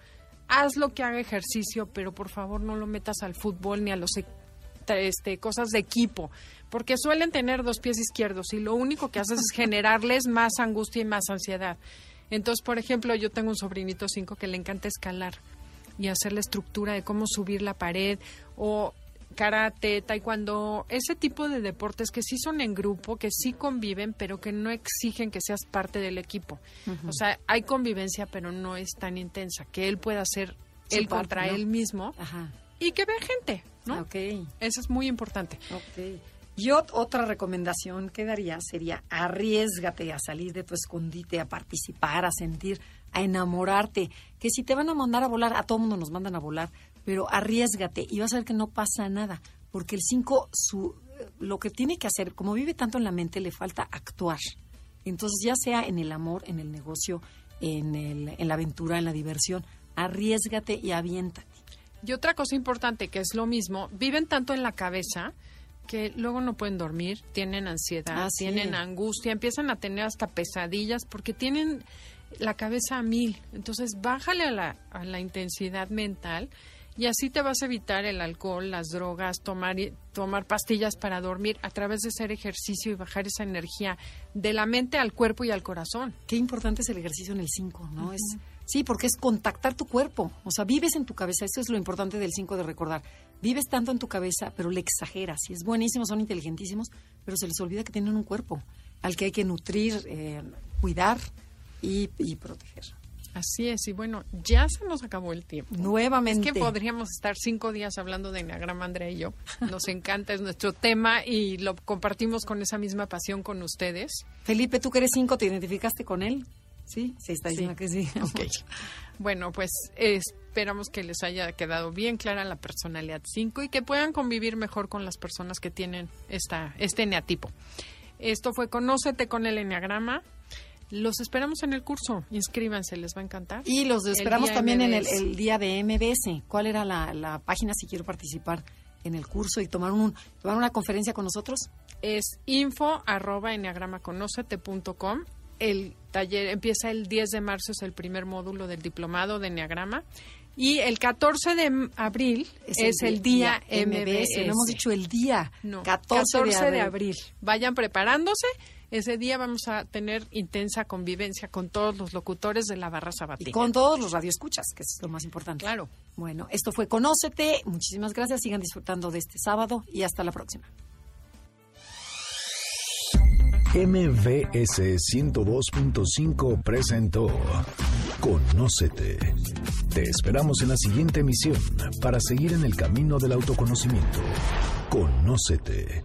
haz lo que haga ejercicio, pero por favor no lo metas al fútbol ni a los e- este, cosas de equipo, porque suelen tener dos pies izquierdos y lo único que haces es generarles más angustia y más ansiedad. Entonces, por ejemplo, yo tengo un sobrinito 5 que le encanta escalar y hacer la estructura de cómo subir la pared o karate, taekwondo, ese tipo de deportes que sí son en grupo, que sí conviven, pero que no exigen que seas parte del equipo. O sea, hay convivencia, pero no es tan intensa, que él pueda hacer Su él parte, contra ¿no? él mismo Ajá. y que vea gente, ¿no? Ok, Eso es muy importante. ok. Yo otra recomendación que daría sería arriesgate a salir de tu escondite, a participar, a sentir, a enamorarte. Que si te van a mandar a volar, a todo mundo nos mandan a volar, pero arriesgate y vas a ver que no pasa nada, porque el 5 su lo que tiene que hacer, como vive tanto en la mente, le falta actuar. Entonces, ya sea en el amor, en el negocio, en, el, en la aventura, en la diversión, arriesgate y aviéntate. Y otra cosa importante que es lo mismo, viven tanto en la cabeza que luego no pueden dormir, tienen ansiedad, Ah, sí. tienen angustia, empiezan a tener hasta pesadillas porque tienen la cabeza a mil. Entonces, bájale a la, a la intensidad mental y así te vas a evitar el alcohol, las drogas, tomar, tomar pastillas para dormir a través de hacer ejercicio y bajar esa energía de la mente al cuerpo y al corazón. Qué importante es el ejercicio en el 5, ¿no? es, sí, porque es contactar tu cuerpo. O sea, vives en tu cabeza. Eso es lo importante del 5 de recordar. Vives tanto en tu cabeza, pero le exageras. Y es buenísimo, son inteligentísimos, pero se les olvida que tienen un cuerpo al que hay que nutrir, eh, cuidar y, y proteger. Así es, y bueno, ya se nos acabó el tiempo. Nuevamente. Es que podríamos estar cinco días hablando de Enneagrama, Andrea y yo. Nos encanta, es nuestro tema y lo compartimos con esa misma pasión con ustedes. Felipe, tú que eres 5, ¿te identificaste con él? Sí, sí, está diciendo que sí. Bueno, pues esperamos que les haya quedado bien clara la personalidad 5 y que puedan convivir mejor con las personas que tienen esta, este eneatipo. Esto fue Conócete con el Enneagrama. Los esperamos en el curso. Inscríbanse, les va a encantar. Y los esperamos día también en el, MBS. el día de MBS. ¿Cuál era la, la página si quiero participar en el curso y tomar, un, tomar una conferencia con nosotros? es info arroba enneagramaconócete.com. El taller empieza el 10 de marzo, es el primer módulo del diplomado de Enneagrama. Y el 14 de abril es, el, día, MBS. No hemos dicho el día. No, 14, 14 de abril. Vayan preparándose. Ese día vamos a tener intensa convivencia con todos los locutores de la barra Y sabatina. con todos los radioescuchas, que es lo más importante. Claro. Bueno, esto fue Conócete. Muchísimas gracias. Sigan disfrutando de este sábado y hasta la próxima. MVS 102.5 presentó Conócete. Te esperamos en la siguiente emisión para seguir en el camino del autoconocimiento. Conócete.